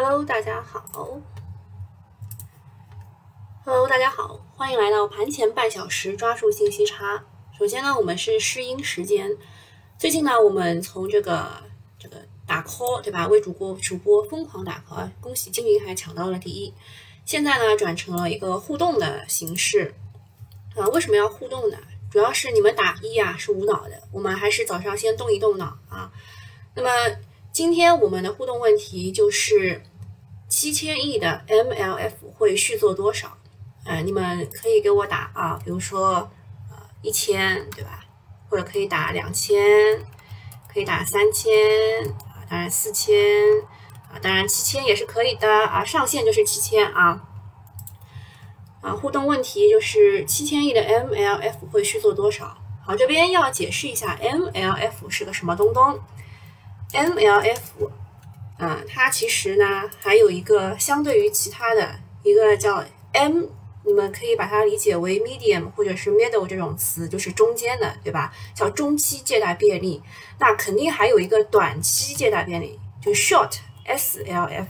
Hello，大家好。Hello，大家好，欢迎来到盘前半小时抓住信息差。首先呢，我们是试音时间。最近呢，我们从这个这个打 call 对吧，为主播主播疯狂打 call，恭喜金云还抢到了第一。现在呢，转成了一个互动的形式。啊，为什么要互动呢？主要是你们打一啊是无脑的，我们还是早上先动一动脑啊。那么今天我们的互动问题就是七千亿的 MLF 会续做多少？呃，你们可以给我打啊，比如说呃一千对吧？或者可以打两千，可以打三千啊，当然四千啊，当然七千也是可以的啊，上限就是七千啊。啊，互动问题就是七千亿的 MLF 会续做多少？好，这边要解释一下 MLF 是个什么东东。MLF，啊，它其实呢还有一个相对于其他的一个叫 M，你们可以把它理解为 medium 或者是 middle 这种词，就是中间的，对吧？叫中期借贷便利。那肯定还有一个短期借贷便利，就 short SLF。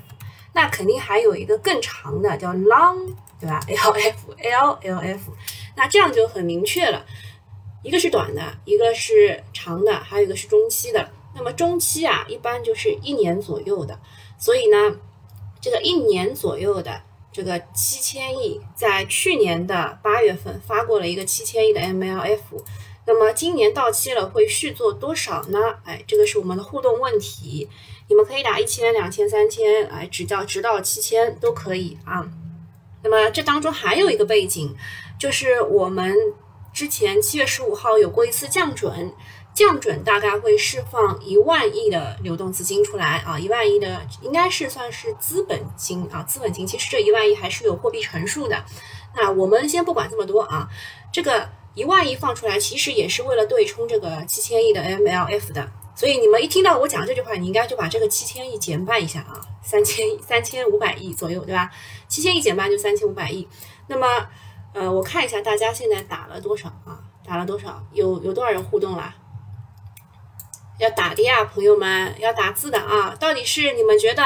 那肯定还有一个更长的叫 long。对吧？L F L L F，那这样就很明确了，一个是短的，一个是长的，还有一个是中期的。那么中期啊，一般就是一年左右的。所以呢，这个一年左右的这个七千亿，在去年的八月份发过了一个七千亿的 M L F。那么今年到期了，会续做多少呢？哎，这个是我们的互动问题，你们可以打一千、两千、三千，哎，直到直到七千都可以啊。那么这当中还有一个背景，就是我们之前七月十五号有过一次降准，降准大概会释放一万亿的流动资金出来啊，一万亿的应该是算是资本金啊，资本金其实这一万亿还是有货币乘数的。那我们先不管这么多啊，这个一万亿放出来其实也是为了对冲这个七千亿的 MLF 的。所以你们一听到我讲这句话，你应该就把这个七千亿减半一下啊，三千三千五百亿左右，对吧？七千亿减半就三千五百亿。那么，呃，我看一下大家现在打了多少啊？打了多少？有有多少人互动了？要打的呀，朋友们，要打字的啊！到底是你们觉得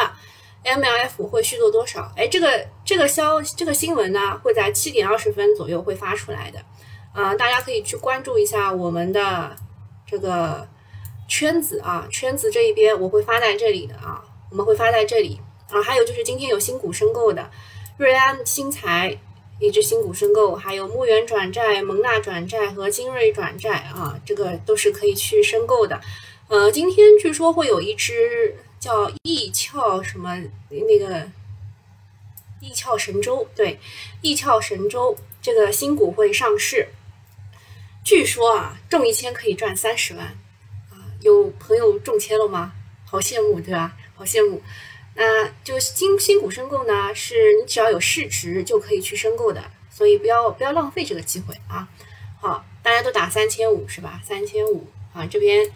MLF 会续做多少？哎，这个这个消这个新闻呢，会在七点二十分左右会发出来的啊，大家可以去关注一下我们的这个。圈子啊，圈子这一边我会发在这里的啊，我们会发在这里啊。还有就是今天有新股申购的，瑞安新材一只新股申购，还有牧原转债、蒙纳转债和精锐转债啊，这个都是可以去申购的。呃，今天据说会有一只叫易俏什么那个易俏神州，对，易俏神州这个新股会上市，据说啊，中一千可以赚三十万啊。有朋友中签了吗？好羡慕，对吧？好羡慕。那就新新股申购呢，是你只要有市值就可以去申购的，所以不要不要浪费这个机会啊！好，大家都打三千五是吧？三千五啊，这边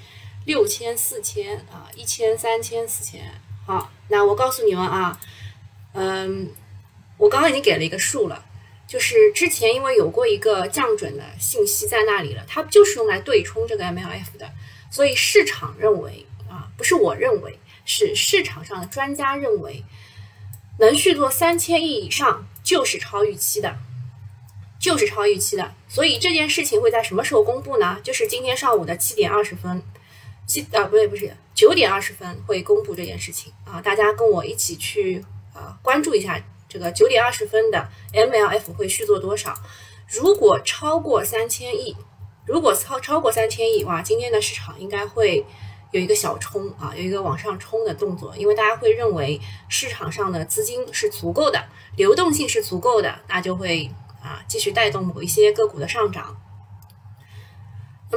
六千、四千啊，一千、三千、四千。好，那我告诉你们啊，嗯，我刚刚已经给了一个数了，就是之前因为有过一个降准的信息在那里了，它就是用来对冲这个 MLF 的。所以市场认为啊，不是我认为，是市场上的专家认为，能续做三千亿以上就是超预期的，就是超预期的。所以这件事情会在什么时候公布呢？就是今天上午的七点二十分，七啊不对不是九点二十分会公布这件事情啊，大家跟我一起去啊关注一下这个九点二十分的 MLF 会续做多少，如果超过三千亿。如果超超过三千亿，哇，今天的市场应该会有一个小冲啊，有一个往上冲的动作，因为大家会认为市场上的资金是足够的，流动性是足够的，那就会啊继续带动某一些个股的上涨。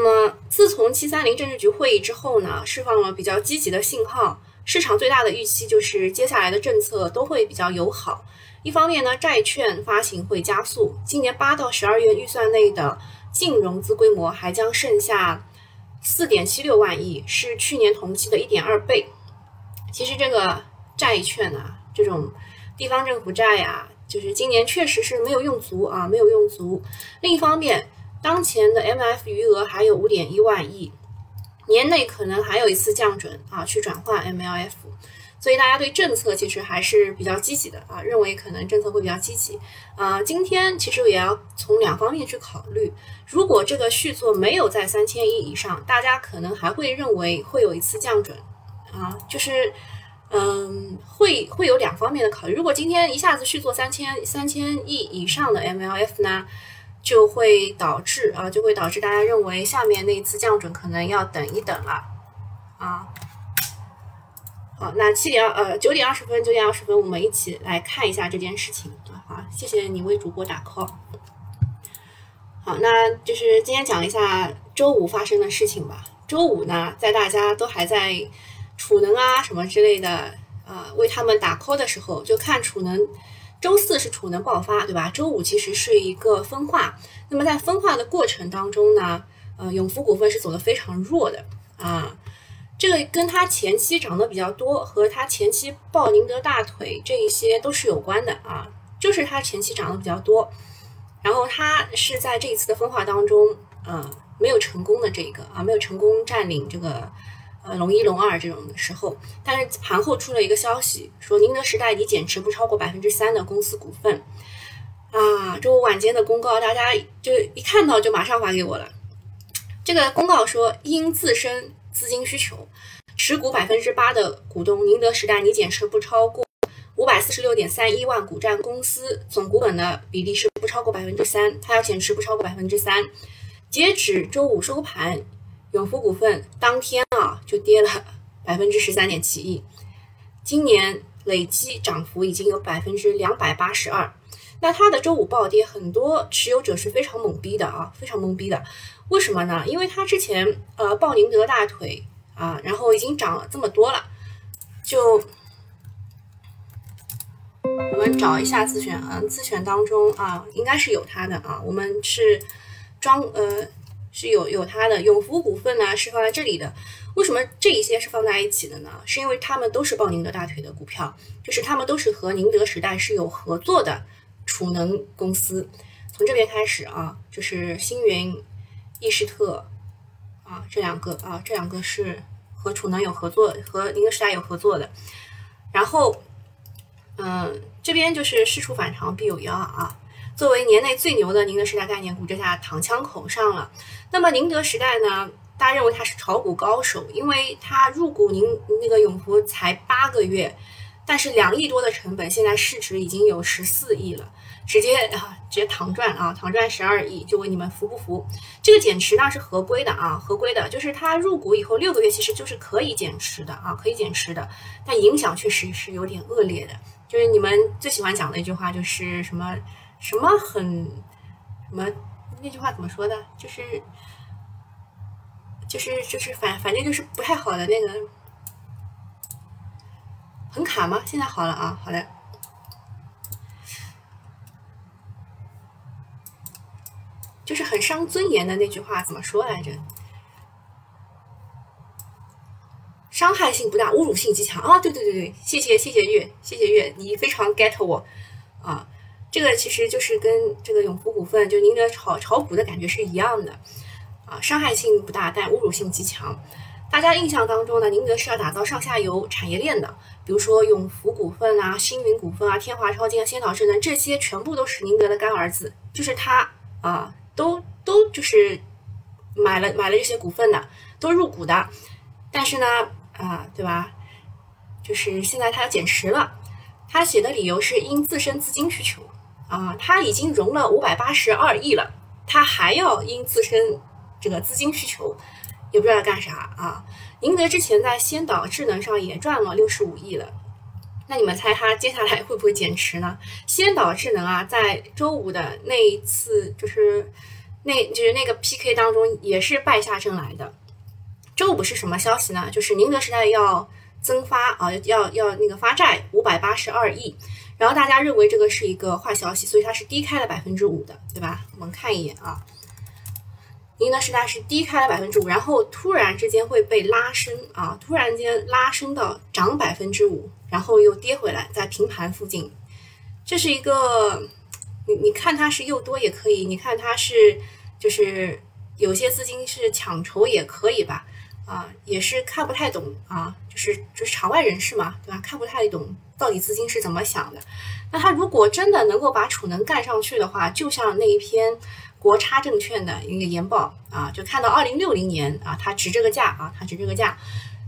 那么，自从七三零政治局会议之后呢，释放了比较积极的信号，市场最大的预期就是接下来的政策都会比较友好。一方面呢，债券发行会加速，今年八到十二月预算内的。净融资规模还将剩下四点七六万亿，是去年同期的一点二倍。其实这个债券啊，这种地方政府债呀，就是今年确实是没有用足啊，没有用足。另一方面，当前的 M F 余额还有五点一万亿，年内可能还有一次降准啊，去转换 M L F。所以大家对政策其实还是比较积极的啊，认为可能政策会比较积极啊。今天其实也要从两方面去考虑，如果这个续作没有在三千亿以上，大家可能还会认为会有一次降准啊，就是嗯，会会有两方面的考虑。如果今天一下子续作三千三千亿以上的 MLF 呢？就会导致啊，就会导致大家认为下面那一次降准可能要等一等了啊。好，那七点呃九点二十分，九点二十分，我们一起来看一下这件事情啊。好，谢谢你为主播打 call。好，那就是今天讲一下周五发生的事情吧。周五呢，在大家都还在储能啊什么之类的啊为他们打 call 的时候，就看储能。周四是储能爆发，对吧？周五其实是一个分化。那么在分化的过程当中呢，呃，永福股份是走的非常弱的啊。这个跟它前期涨得比较多，和它前期抱宁德大腿这一些都是有关的啊。就是它前期涨得比较多，然后它是在这一次的分化当中，呃，没有成功的这个啊，没有成功占领这个。龙一、龙二这种的时候，但是盘后出了一个消息，说宁德时代拟减持不超过百分之三的公司股份。啊，周五晚间的公告，大家就一看到就马上发给我了。这个公告说，因自身资金需求，持股百分之八的股东宁德时代拟减持不超过五百四十六点三一万股，占公司总股本的比例是不超过百分之三，它要减持不超过百分之三。截止周五收盘。永福股份当天啊就跌了 百分之十三点七一，今年累计涨幅已经有百分之两百八十二。那它的周五暴跌，很多持有者是非常懵逼的啊，非常懵逼的。为什么呢？因为它之前呃抱宁德大腿啊，然后已经涨了这么多了，就我们找一下自选，嗯，自选当中啊应该是有它的啊，我们是装呃。是有有它的永福股份呢，是放在这里的。为什么这一些是放在一起的呢？是因为他们都是抱宁德大腿的股票，就是他们都是和宁德时代是有合作的储能公司。从这边开始啊，就是星云、易士特啊这两个啊，这两个是和储能有合作，和宁德时代有合作的。然后，嗯，这边就是事出反常必有妖啊。作为年内最牛的宁德时代概念股，这下躺枪口上了。那么宁德时代呢？大家认为它是炒股高手，因为它入股宁那个永福才八个月，但是两亿多的成本，现在市值已经有十四亿了，直接啊直接躺赚啊躺赚十二亿，就问你们服不服？这个减持呢是合规的啊，合规的，就是它入股以后六个月其实就是可以减持的啊，可以减持的，但影响确实是有点恶劣的。就是你们最喜欢讲的一句话就是什么？什么很什么那句话怎么说的？就是就是就是反反正就是不太好的那个，很卡吗？现在好了啊，好的。就是很伤尊严的那句话怎么说来着？伤害性不大，侮辱性极强啊！对对对对，谢谢谢谢月，谢谢月，你非常 get 我啊。这个其实就是跟这个永福股份就宁德炒炒股的感觉是一样的，啊，伤害性不大，但侮辱性极强。大家印象当中呢，宁德是要打造上下游产业链的，比如说永福股份啊、星云股份啊、天华超金啊、先导智能这些，全部都是宁德的干儿子，就是他啊，都都就是买了买了这些股份的，都入股的。但是呢，啊，对吧？就是现在他要减持了，他写的理由是因自身资金需求。啊，他已经融了五百八十二亿了，他还要因自身这个资金需求，也不知道干啥啊。宁德之前在先导智能上也赚了六十五亿了，那你们猜他接下来会不会减持呢？先导智能啊，在周五的那一次就是那就是那个 PK 当中也是败下阵来的。周五是什么消息呢？就是宁德时代要增发啊，要要那个发债五百八十二亿。然后大家认为这个是一个坏消息，所以它是低开了百分之五的，对吧？我们看一眼啊，宁德时代是低开了百分之五，然后突然之间会被拉升啊，突然间拉升到涨百分之五，然后又跌回来，在平盘附近。这是一个，你你看它是又多也可以，你看它是就是有些资金是抢筹也可以吧？啊，也是看不太懂啊，就是就是场外人士嘛，对吧？看不太懂到底资金是怎么想的。那他如果真的能够把储能干上去的话，就像那一篇国差证券的一个研报啊，就看到二零六零年啊，它值这个价啊，它值这个价。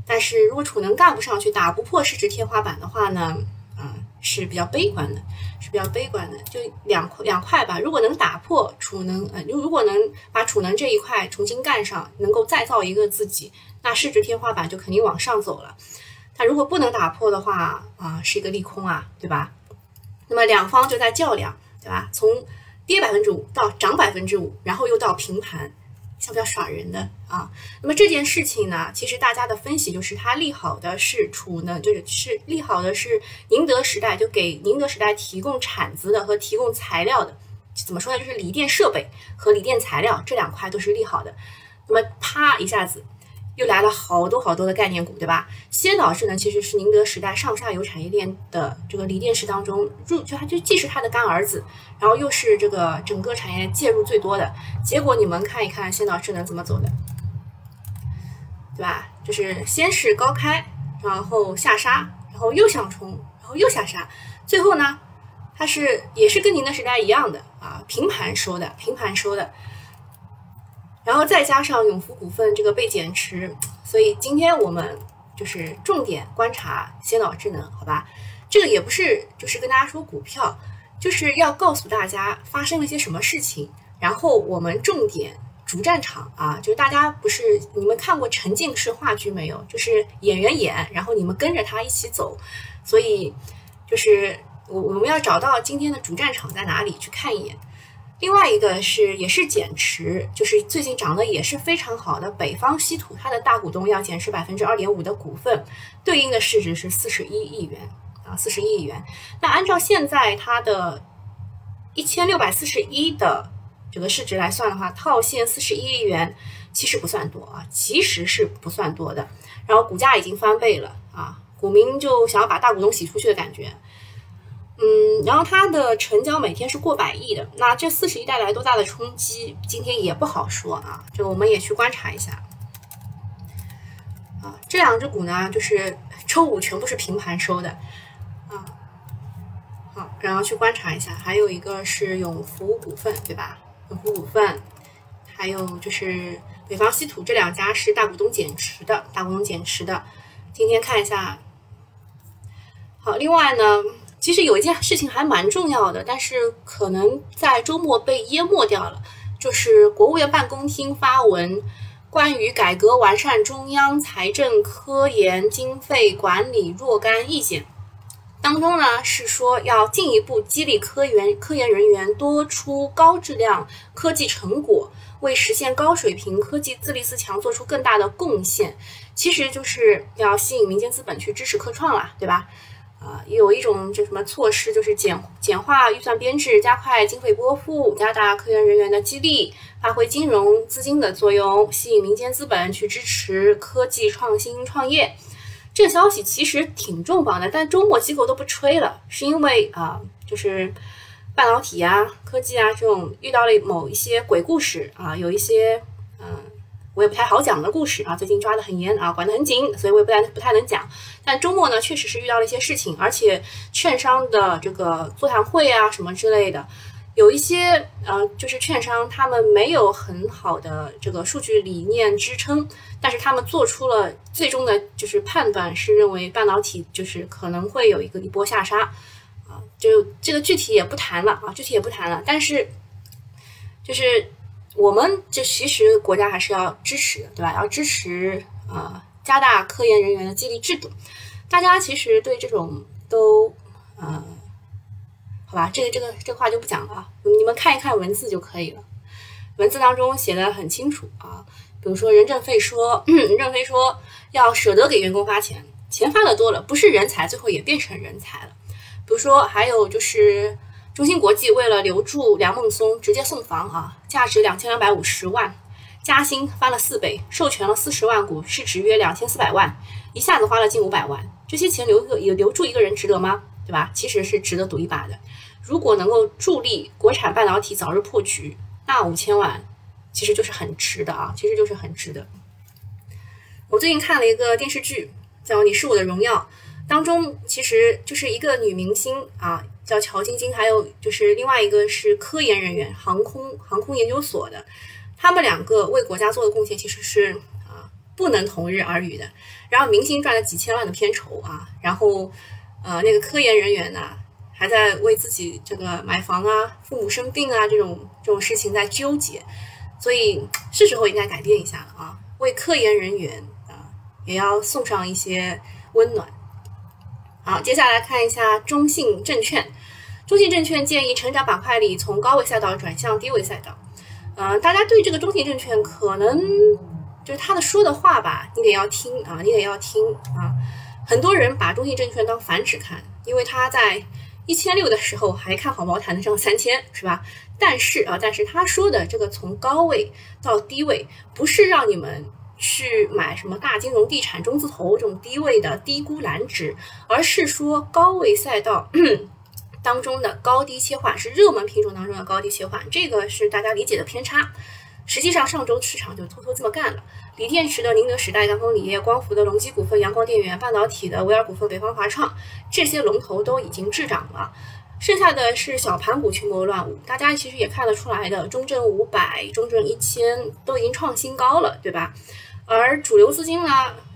但是如果储能干不上去，打不破市值天花板的话呢，啊，是比较悲观的，是比较悲观的。就两两块吧，如果能打破储能，呃，如如果能把储能这一块重新干上，能够再造一个自己，那市值天花板就肯定往上走了。它如果不能打破的话，啊，是一个利空啊，对吧？那么两方就在较量，对吧？从跌百分之五到涨百分之五，然后又到平盘，像不像耍人的啊？那么这件事情呢，其实大家的分析就是它利好的是储能，就是是利好的是宁德时代，就给宁德时代提供产子的和提供材料的，怎么说呢？就是锂电设备和锂电材料这两块都是利好的。那么啪一下子。又来了好多好多的概念股，对吧？先导智能其实是宁德时代上下游产业链的这个锂电池当中入，就它就既是它的干儿子，然后又是这个整个产业介入最多的。结果你们看一看先导智能怎么走的，对吧？就是先是高开，然后下杀，然后又想冲，然后又下杀，最后呢，它是也是跟宁德时代一样的啊，平盘收的，平盘收的。然后再加上永福股份这个被减持，所以今天我们就是重点观察先导智能，好吧？这个也不是就是跟大家说股票，就是要告诉大家发生了些什么事情，然后我们重点主战场啊，就是大家不是你们看过沉浸式话剧没有？就是演员演，然后你们跟着他一起走，所以就是我我们要找到今天的主战场在哪里，去看一眼。另外一个是也是减持，就是最近涨得也是非常好的北方稀土，它的大股东要减持百分之二点五的股份，对应的市值是四十一亿元啊，四十一亿元。那按照现在它的一千六百四十一的这个市值来算的话，套现四十一亿元其实不算多啊，其实是不算多的。然后股价已经翻倍了啊，股民就想要把大股东洗出去的感觉。嗯，然后它的成交每天是过百亿的，那这四十亿带来多大的冲击，今天也不好说啊，就我们也去观察一下。啊，这两只股呢，就是周五全部是平盘收的，啊，好，然后去观察一下，还有一个是永福股份，对吧？永福股份，还有就是北方稀土这两家是大股东减持的，大股东减持的，今天看一下。好，另外呢。其实有一件事情还蛮重要的，但是可能在周末被淹没掉了，就是国务院办公厅发文关于改革完善中央财政科研经费管理若干意见，当中呢是说要进一步激励科研科研人员多出高质量科技成果，为实现高水平科技自立自强做出更大的贡献。其实就是要吸引民间资本去支持科创啦，对吧？啊，有一种这什么措施，就是简简化预算编制，加快经费拨付，加大科研人员的激励，发挥金融资金的作用，吸引民间资本去支持科技创新创业。这个消息其实挺重磅的，但周末机构都不吹了，是因为啊，就是半导体啊、科技啊这种遇到了某一些鬼故事啊，有一些嗯。我也不太好讲的故事啊，最近抓得很严啊，管得很紧，所以我也不太不太能讲。但周末呢，确实是遇到了一些事情，而且券商的这个座谈会啊什么之类的，有一些呃，就是券商他们没有很好的这个数据理念支撑，但是他们做出了最终的就是判断，是认为半导体就是可能会有一个一波下杀啊，就这个具体也不谈了啊，具体也不谈了，但是就是。我们就其实国家还是要支持，对吧？要支持啊，加大科研人员的激励制度。大家其实对这种都，呃，好吧，这个这个这话就不讲了，你们看一看文字就可以了。文字当中写的很清楚啊，比如说任正非说，任正非说要舍得给员工发钱，钱发的多了，不是人才，最后也变成人才了。比如说还有就是。中芯国际为了留住梁孟松，直接送房啊，价值两千两百五十万，加薪翻了四倍，授权了四十万股，市值约两千四百万，一下子花了近五百万。这些钱留个也留住一个人值得吗？对吧？其实是值得赌一把的。如果能够助力国产半导体早日破局，那五千万其实就是很值的啊，其实就是很值的。我最近看了一个电视剧，叫《你是我的荣耀》，当中其实就是一个女明星啊，叫乔晶晶，还有就是另外一个是科研人员，航空航空研究所的，他们两个为国家做的贡献其实是啊不能同日而语的。然后明星赚了几千万的片酬啊，然后呃那个科研人员呢还在为自己这个买房啊、父母生病啊这种这种事情在纠结，所以是时候应该改变一下了啊，为科研人员啊。也要送上一些温暖。好，接下来看一下中信证券。中信证券建议成长板块里从高位赛道转向低位赛道。嗯，大家对这个中信证券可能就是他的说的话吧，你得要听啊，你得要听啊。很多人把中信证券当反指看，因为他在一千六的时候还看好茅台能上三千，是吧？但是啊，但是他说的这个从高位到低位，不是让你们。去买什么大金融、地产、中字头这种低位的低估蓝值，而是说高位赛道 当中的高低切换，是热门品种当中的高低切换，这个是大家理解的偏差。实际上上周市场就偷偷这么干了，锂电池的宁德时代、赣锋锂业、光伏的隆基股份、阳光电源、半导体的维尔股份、北方华创这些龙头都已经滞涨了，剩下的是小盘股群魔乱舞。大家其实也看得出来的，中证五百、中证一千都已经创新高了，对吧？而主流资金呢，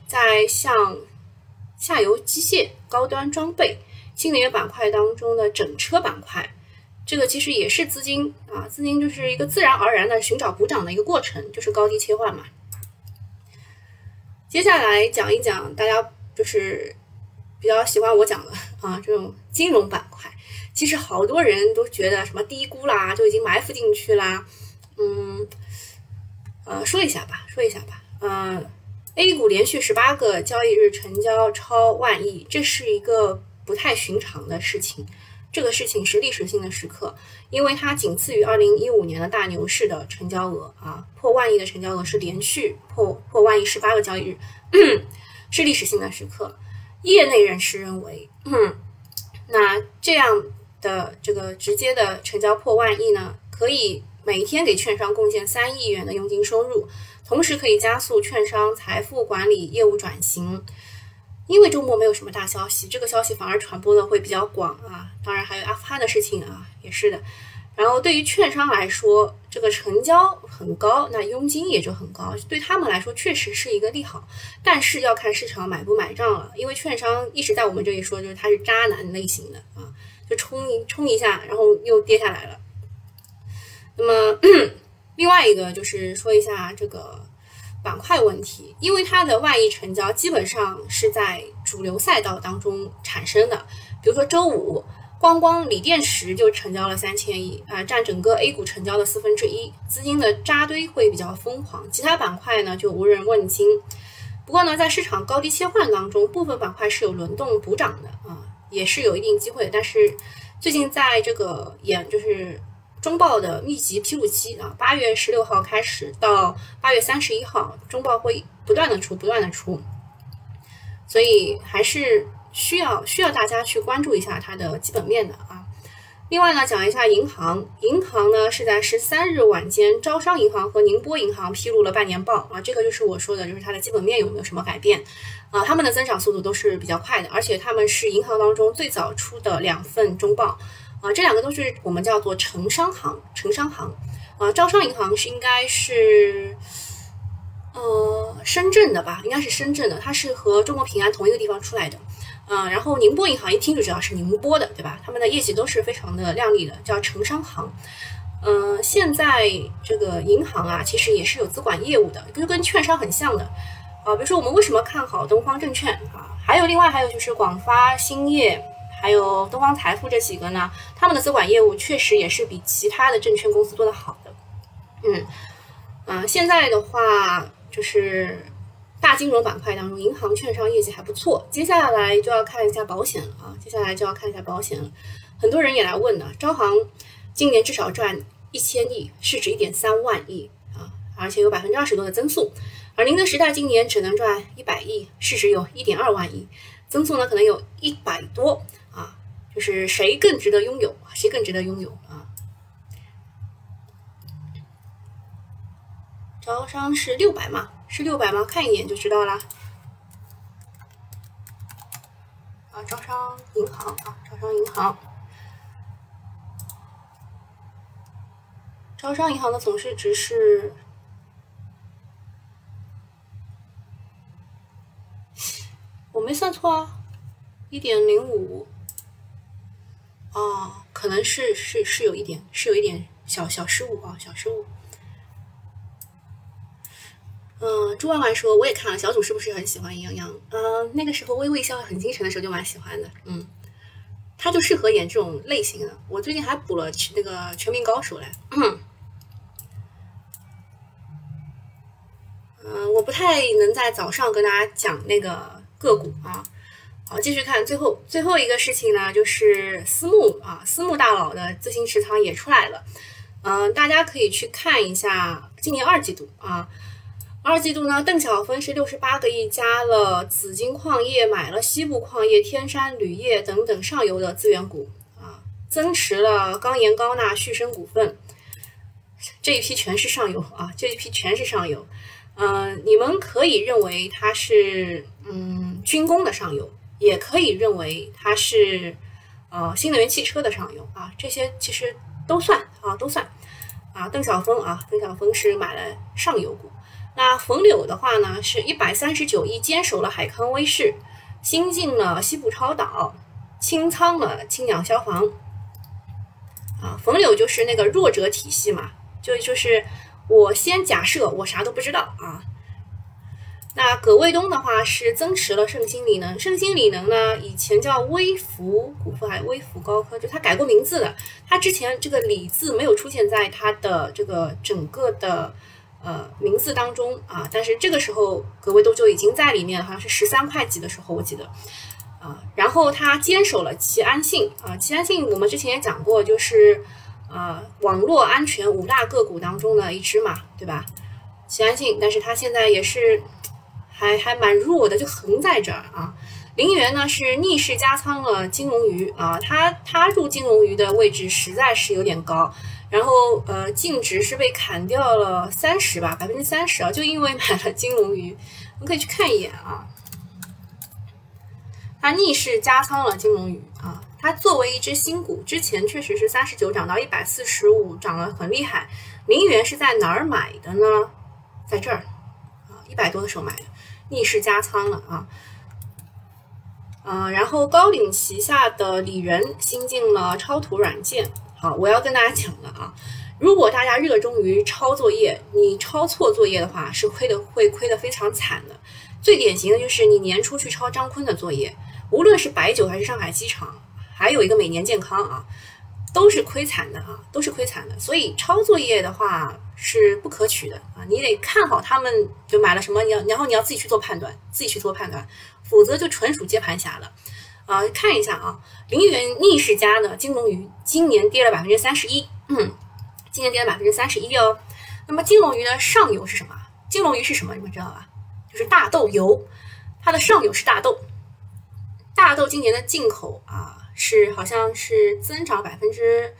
在向下游机械、高端装备、新能源板块当中的整车板块，这个其实也是资金啊，资金就是一个自然而然的寻找补涨的一个过程，就是高低切换嘛。接下来讲一讲大家就是比较喜欢我讲的啊，这种金融板块，其实好多人都觉得什么低估啦，就已经埋伏进去啦，嗯，呃，说一下吧，说一下吧。嗯，A 股连续十八个交易日成交超万亿，这是一个不太寻常的事情。这个事情是历史性的时刻，因为它仅次于二零一五年的大牛市的成交额啊，破万亿的成交额是连续破破万亿十八个交易日，是历史性的时刻。业内人士认为，那这样的这个直接的成交破万亿呢，可以每天给券商贡献三亿元的佣金收入。同时可以加速券商财富管理业务转型，因为周末没有什么大消息，这个消息反而传播的会比较广啊。当然还有阿富汗的事情啊，也是的。然后对于券商来说，这个成交很高，那佣金也就很高，对他们来说确实是一个利好。但是要看市场买不买账了，因为券商一直在我们这里说，就是他是渣男类型的啊，就冲一冲一下，然后又跌下来了。那么。另外一个就是说一下这个板块问题，因为它的万亿成交基本上是在主流赛道当中产生的。比如说周五，光光锂电池就成交了三千亿啊，占整个 A 股成交的四分之一，资金的扎堆会比较疯狂。其他板块呢就无人问津。不过呢，在市场高低切换当中，部分板块是有轮动补涨的啊，也是有一定机会。但是最近在这个演就是。中报的密集披露期啊，八月十六号开始到八月三十一号，中报会不断的出，不断的出，所以还是需要需要大家去关注一下它的基本面的啊。另外呢，讲一下银行，银行呢是在十三日晚间，招商银行和宁波银行披露了半年报啊，这个就是我说的，就是它的基本面有没有什么改变啊？他们的增长速度都是比较快的，而且他们是银行当中最早出的两份中报。啊，这两个都是我们叫做城商行，城商行，啊，招商银行是应该是，呃，深圳的吧，应该是深圳的，它是和中国平安同一个地方出来的，嗯，然后宁波银行一听就知道是宁波的，对吧？他们的业绩都是非常的靓丽的，叫城商行，嗯，现在这个银行啊，其实也是有资管业务的，就跟券商很像的，啊，比如说我们为什么看好东方证券啊？还有另外还有就是广发兴业。还有东方财富这几个呢，他们的资管业务确实也是比其他的证券公司做得好的。嗯，啊，现在的话就是大金融板块当中，银行、券商业绩还不错。接下来就要看一下保险了啊，接下来就要看一下保险了。很多人也来问呢，招行今年至少赚一千亿，市值一点三万亿啊，而且有百分之二十多的增速。而宁德时代今年只能赚一百亿，市值有一点二万亿，增速呢可能有一百多。就是谁更值得拥有？谁更值得拥有啊？招商是六百嘛？是六百吗？看一眼就知道啦。啊，招商银行啊，招商银行，招商银行的总市值是，我没算错啊，一点零五。哦，可能是是是有一点，是有一点小小失误啊，小失误。嗯，朱婉婉说我也看了，小组是不是很喜欢杨洋？嗯，那个时候微微笑很精神的时候就蛮喜欢的。嗯，他就适合演这种类型的。我最近还补了那个《全民高手》嘞。嗯，我不太能在早上跟大家讲那个个股啊。好，继续看最后最后一个事情呢，就是私募啊，私募大佬的自行持仓也出来了。嗯，大家可以去看一下今年二季度啊，二季度呢，邓小芬是六十八个亿加了紫金矿业，买了西部矿业、天山铝业等等上游的资源股啊，增持了钢研、高钠、旭升股份，这一批全是上游啊，这一批全是上游。嗯，你们可以认为它是嗯军工的上游。也可以认为它是，呃，新能源汽车的上游啊，这些其实都算啊，都算啊。邓小峰啊，邓小峰是买了上游股。那冯柳的话呢，是一百三十九亿坚守了海康威视，新进了西部超导，清仓了青鸟消防。啊，冯柳就是那个弱者体系嘛，就就是我先假设我啥都不知道啊。那葛卫东的话是增持了盛鑫锂能，盛鑫锂能呢以前叫微福股份还微福高科，就它改过名字的。它之前这个锂字没有出现在它的这个整个的呃名字当中啊，但是这个时候葛卫东就已经在里面，好像是十三块几的时候我记得啊。然后他坚守了齐安信啊，齐安信我们之前也讲过，就是啊网络安全五大个股当中的一只嘛，对吧？齐安信，但是它现在也是。还还蛮弱的，就横在这儿啊。林源呢是逆势加仓了金龙鱼啊，他他入金龙鱼的位置实在是有点高，然后呃净值是被砍掉了三十吧，百分之三十啊，就因为买了金龙鱼，我们可以去看一眼啊。他逆势加仓了金龙鱼啊，它作为一只新股，之前确实是三十九涨到一百四十五，涨了很厉害。林源是在哪儿买的呢？在这儿啊，一百多的时候买的。逆势加仓了啊，嗯，然后高瓴旗下的李仁新进了超图软件。好，我要跟大家讲了啊，如果大家热衷于抄作业，你抄错作业的话，是亏的，会亏的非常惨的。最典型的就是你年初去抄张坤的作业，无论是白酒还是上海机场，还有一个每年健康啊。都是亏惨的啊，都是亏惨的。所以抄作业的话是不可取的啊，你得看好他们就买了什么，你要然后你要自己去做判断，自己去做判断，否则就纯属接盘侠了啊。看一下啊，陵园逆势加呢，金龙鱼今年跌了百分之三十一，嗯，今年跌了百分之三十一哦。那么金龙鱼的上游是什么？金龙鱼是什么？你们知道吧？就是大豆油，它的上游是大豆，大豆今年的进口啊。是，好像是增长百分之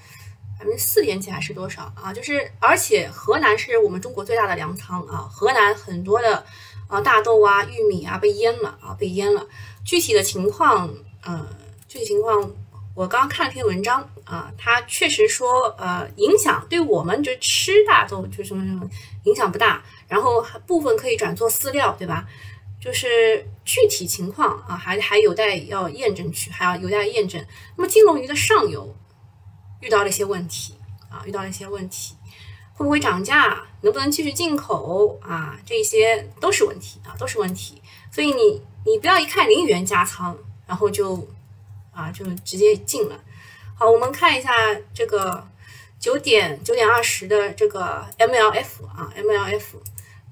百分之四点几还是多少啊？就是，而且河南是我们中国最大的粮仓啊，河南很多的啊大豆啊、玉米啊被淹了啊，被淹了。具体的情况，呃，具体情况我刚刚看了篇文章啊，它确实说，呃，影响对我们就吃大豆就什么什么影响不大，然后部分可以转做饲料，对吧？就是具体情况啊，还还有待要验证去，还要有待验证。那么金龙鱼的上游遇到了一些问题啊，遇到了一些问题，会不会涨价？能不能继续进口啊？这些都是问题啊，都是问题。所以你你不要一看零元加仓，然后就啊就直接进了。好，我们看一下这个九点九点二十的这个 MLF 啊，MLF。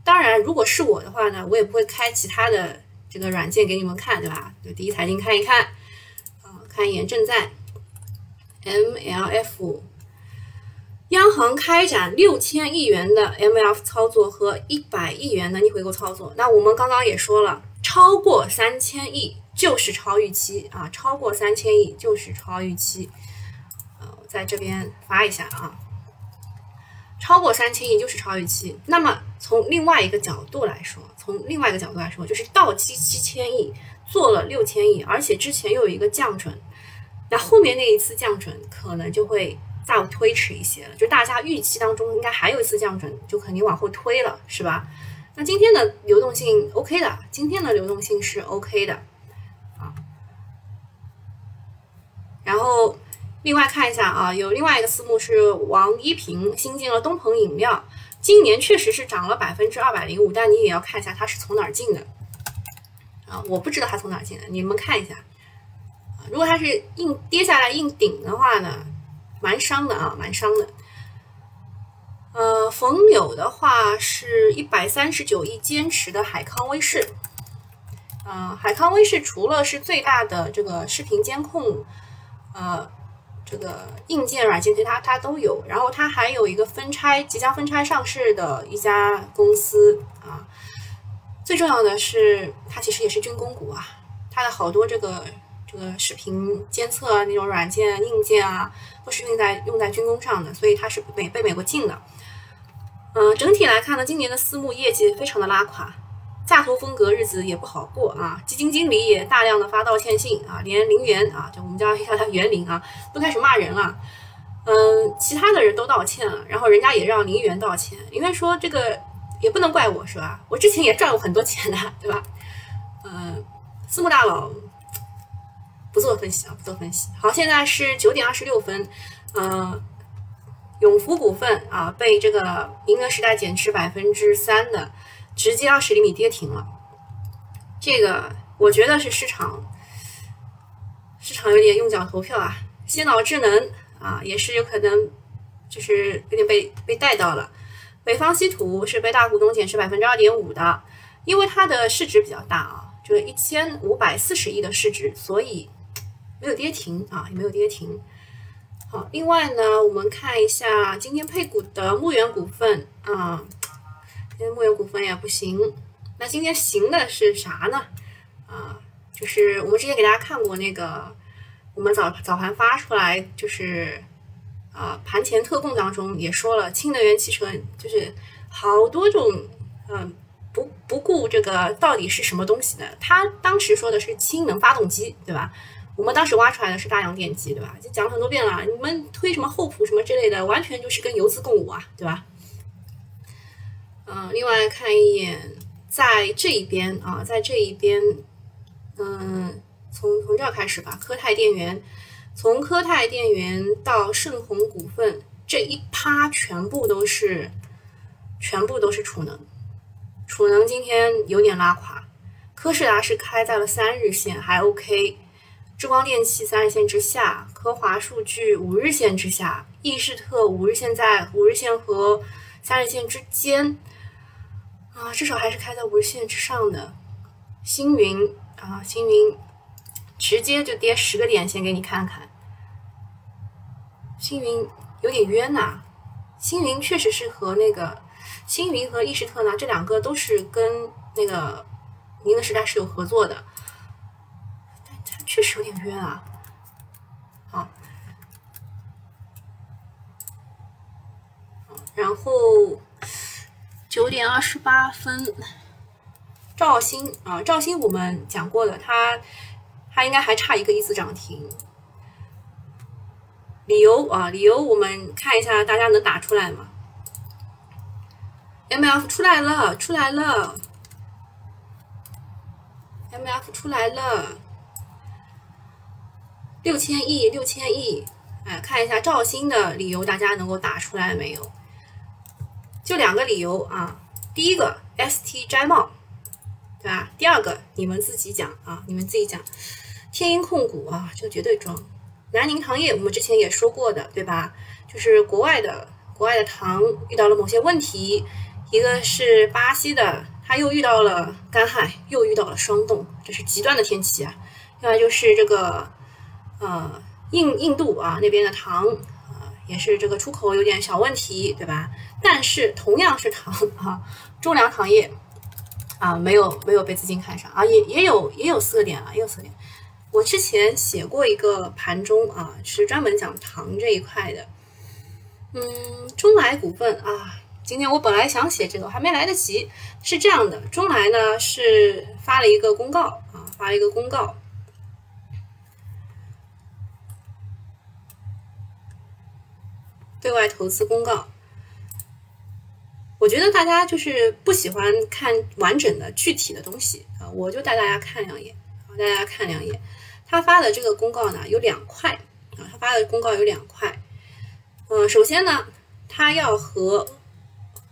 当然，如果是我的话呢，我也不会开其他的这个软件给你们看，对吧？就第一财经看一看，啊，看一眼正在 MLF 央行开展六千亿元的 MLF 操作和一百亿元的逆回购操作。那我们刚刚也说了，超过三千亿就是超预期啊，超过三千亿就是超预期。呃，在这边发一下啊。超过三千亿就是超预期。那么从另外一个角度来说，从另外一个角度来说，就是到期七千亿，做了六千亿，而且之前又有一个降准，那后面那一次降准可能就会再推迟一些了。就大家预期当中应该还有一次降准，就肯定往后推了，是吧？那今天的流动性 OK 的，今天的流动性是 OK 的啊。然后。另外看一下啊，有另外一个私募是王一平新进了东鹏饮料，今年确实是涨了百分之二百零五，但你也要看一下它是从哪儿进的啊，我不知道它从哪儿进的，你们看一下，如果它是硬跌下来硬顶的话呢，蛮伤的啊，蛮伤的。呃，冯柳的话是一百三十九亿坚持的海康威视，呃，海康威视除了是最大的这个视频监控，呃。这个硬件、软件其他它都有，然后它还有一个分拆即将分拆上市的一家公司啊。最重要的是，它其实也是军工股啊，它的好多这个这个视频监测啊那种软件、硬件啊，都是用在用在军工上的，所以它是美被美国禁的。嗯，整体来看呢，今年的私募业绩非常的拉垮。下投风格日子也不好过啊，基金经理也大量的发道歉信啊，连林园啊，就我们家叫他园林啊，都开始骂人了。嗯，其他的人都道歉了，然后人家也让林园道歉。林园说这个也不能怪我是吧？我之前也赚过很多钱的，对吧？嗯，私募大佬不做分析啊，不做分析。好，现在是九点二十六分，嗯，永福股份啊被这个银河时代减持百分之三的。直接二十厘米跌停了，这个我觉得是市场市场有点用脚投票啊。先导智能啊，也是有可能就是有点被被带到了。北方稀土是被大股东减持百分之二点五的，因为它的市值比较大啊，就是一千五百四十亿的市值，所以没有跌停啊，也没有跌停。好，另外呢，我们看一下今天配股的牧原股份啊。今天牧原股份也不行，那今天行的是啥呢？啊，就是我们之前给大家看过那个，我们早早盘发出来，就是啊盘前特供当中也说了，氢能源汽车就是好多种，嗯，不不顾这个到底是什么东西的，他当时说的是氢能发动机，对吧？我们当时挖出来的是大洋电机，对吧？就讲了很多遍了，你们推什么厚普什么之类的，完全就是跟游资共舞啊，对吧？嗯，另外看一眼，在这一边啊，在这一边，嗯，从从这儿开始吧。科泰电源，从科泰电源到盛虹股份这一趴，全部都是，全部都是储能。储能今天有点拉垮，科士达是开在了三日线，还 OK。智光电器三日线之下，科华数据五日线之下，易仕特五日线在五日线和三日线之间。啊，至少还是开在五日线之上的。星云啊，星云直接就跌十个点，先给你看看。星云有点冤呐。星云确实是和那个星云和易仕特呢，这两个都是跟那个宁德时代是有合作的，确实有点冤啊。好，然后。九点二十八分，兆鑫啊，兆鑫我们讲过的，它它应该还差一个一字涨停。理由啊，理由我们看一下，大家能打出来吗？M F 出来了，出来了，M F 出来了，六千亿，六千亿，哎，看一下兆鑫的理由，大家能够打出来没有？就两个理由啊，第一个 ST 摘帽，对吧？第二个你们自己讲啊，你们自己讲。天鹰控股啊，这个绝对装。南宁糖业我们之前也说过的，对吧？就是国外的国外的糖遇到了某些问题，一个是巴西的，它又遇到了干旱，又遇到了霜冻，这是极端的天气啊。另外就是这个呃印印度啊那边的糖。啊也是这个出口有点小问题，对吧？但是同样是糖啊，中粮糖业啊，没有没有被资金看上啊，也也有也有四个点啊，也有四个点。我之前写过一个盘中啊，是专门讲糖这一块的。嗯，中来股份啊，今天我本来想写这个，还没来得及。是这样的，中来呢是发了一个公告啊，发了一个公告，对外投资公告。我觉得大家就是不喜欢看完整的具体的东西啊，我就带大家看两眼啊，带大家看两眼。他发的这个公告呢有两块啊，他发的公告有两块。嗯，首先呢，他要和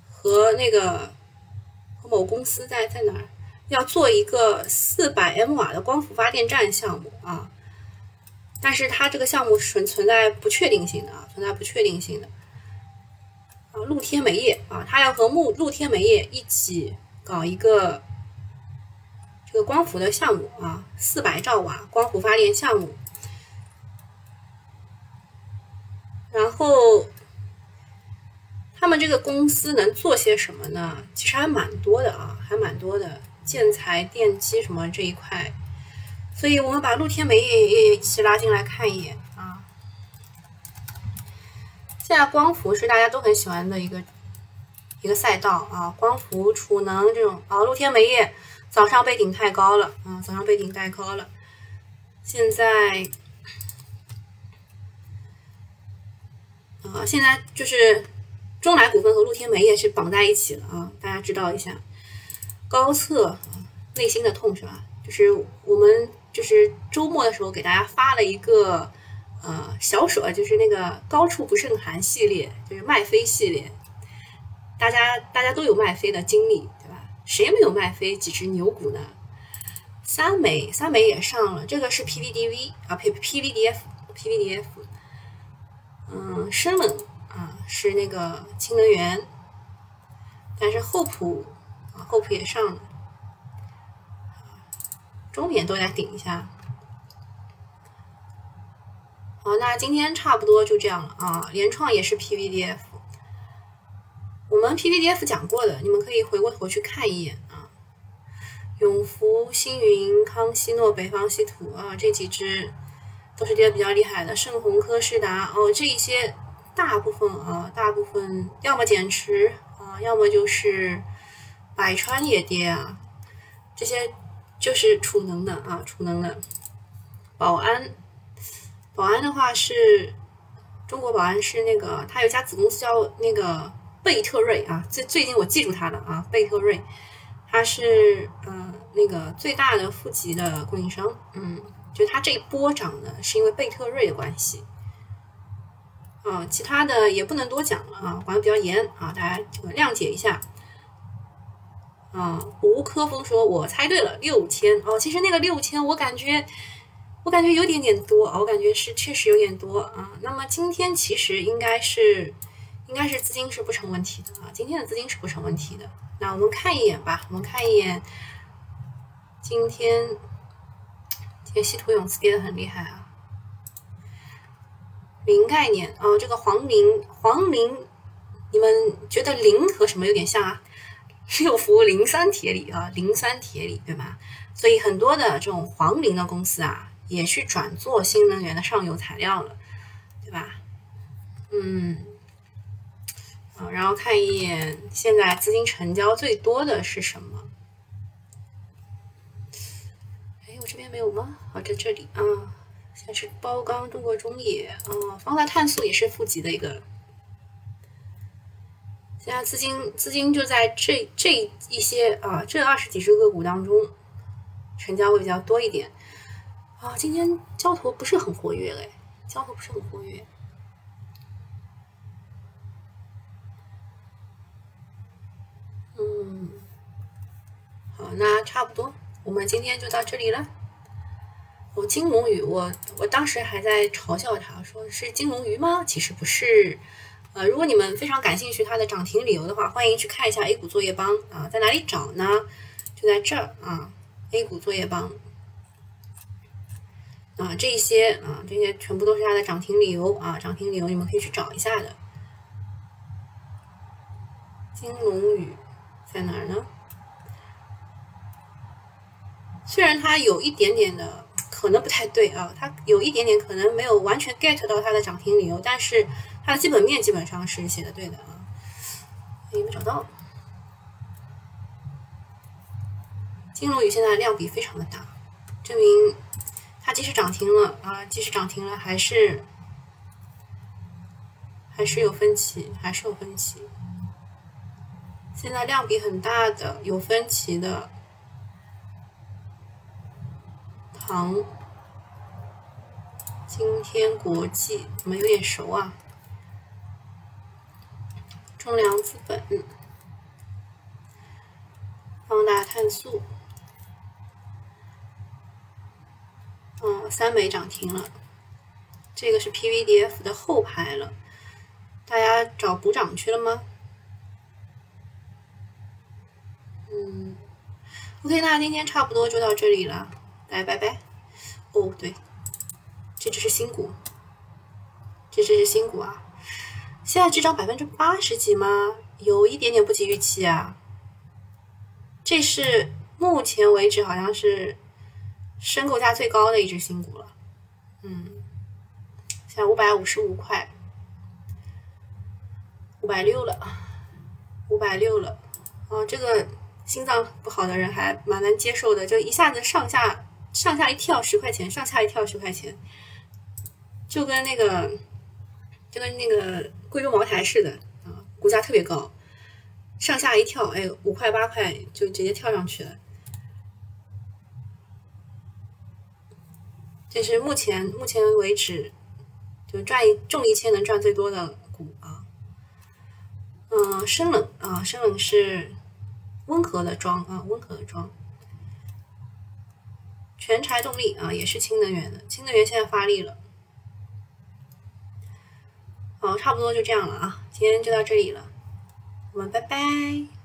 和那个和某公司在在哪儿要做一个四百 m 瓦的光伏发电站项目啊，但是他这个项目存存在不确定性的啊，存在不确定性的。啊，露天煤业啊，他要和木露天煤业一起搞一个这个光伏的项目啊，四百兆瓦光伏发电项目。然后他们这个公司能做些什么呢？其实还蛮多的啊，还蛮多的，建材、电机什么这一块。所以我们把露天煤业也一起拉进来看一眼啊。现在光伏是大家都很喜欢的一个一个赛道啊，光伏、储能这种啊，露天煤业早上背顶太高了啊，早上背顶太高了。现在啊，现在就是中来股份和露天煤业是绑在一起了啊，大家知道一下。高测啊，内心的痛是吧？就是我们就是周末的时候给大家发了一个。呃，小手就是那个高处不胜寒系列，就是麦飞系列，大家大家都有麦飞的经历，对吧？谁没有麦飞几只牛股呢？三美三美也上了，这个是 PVDV 啊呸 PVDF PVDF，嗯，深冷啊是那个氢能源，但是厚普啊厚普也上了，中缅都来顶一下。好，那今天差不多就这样了啊。联创也是 PVDF，我们 PVDF 讲过的，你们可以回过头去看一眼啊。永福、星云、康希诺、北方稀土啊，这几只都是跌的比较厉害的。盛虹、科士达哦，这一些大部分啊，大部分要么减持啊，要么就是百川也跌啊。这些就是储能的啊，储能的，宝安。宝安的话是，中国宝安是那个，它有家子公司叫那个贝特瑞啊，最最近我记住它了啊，贝特瑞，它是呃那个最大的负极的供应商，嗯，就它这一波涨呢，是因为贝特瑞的关系，啊，其他的也不能多讲了啊，管的比较严啊，大家这个谅解一下，啊，吴科峰说，我猜对了，六千哦，其实那个六千我感觉。我感觉有点点多啊，我感觉是确实有点多啊。那么今天其实应该是，应该是资金是不成问题的啊。今天的资金是不成问题的。那我们看一眼吧，我们看一眼，今天，今天稀土永磁跌的很厉害啊。磷概念啊，这个黄磷，黄磷，你们觉得磷和什么有点像啊？六氟磷酸铁锂啊，磷酸铁锂对吗？所以很多的这种黄磷的公司啊。也去转做新能源的上游材料了，对吧？嗯，啊，然后看一眼现在资金成交最多的是什么？哎，我这边没有吗？哦，在这里啊，现在是包钢、中国中冶啊，方大碳素也是负极的一个。现在资金资金就在这这一些啊，这二十几只个股当中，成交会比较多一点。啊，今天交投不是很活跃哎，交投不是很活跃。嗯，好，那差不多，我们今天就到这里了。我金龙鱼，我我当时还在嘲笑他，说是金龙鱼吗？其实不是。呃，如果你们非常感兴趣它的涨停理由的话，欢迎去看一下 A 股作业帮啊，在哪里找呢？就在这儿啊，A 股作业帮。啊，这些啊，这些全部都是它的涨停理由啊，涨停理由你们可以去找一下的。金龙宇在哪儿呢？虽然它有一点点的可能不太对啊，它有一点点可能没有完全 get 到它的涨停理由，但是它的基本面基本上是写的对的啊。没找到。金龙鱼现在量比非常的大，证明它即使涨停了啊，即使涨停了还是还是有分歧，还是有分歧。现在量比很大的有分歧的。唐今天国际怎么有点熟啊？中粮资本、方大碳素，嗯，三枚涨停了。这个是 PVDF 的后排了，大家找补涨去了吗？嗯，OK，那今天差不多就到这里了。来，拜拜。哦，对，这只是新股，这只是新股啊。现在这张百分之八十几吗？有一点点不及预期啊。这是目前为止好像是申购价最高的一只新股了。嗯，现在五百五十五块，五百六了，五百六了。哦，这个心脏不好的人还蛮难接受的，就一下子上下。上下一跳十块钱，上下一跳十块钱，就跟那个就跟那个贵州茅台似的啊，股价特别高，上下一跳，哎，五块八块就直接跳上去了。这是目前目前为止就赚一中一千能赚最多的股啊。嗯，生冷啊，生冷是温和的装啊，温和的装。全柴动力啊，也是氢能源的。氢能源现在发力了。好，差不多就这样了啊，今天就到这里了，我们拜拜。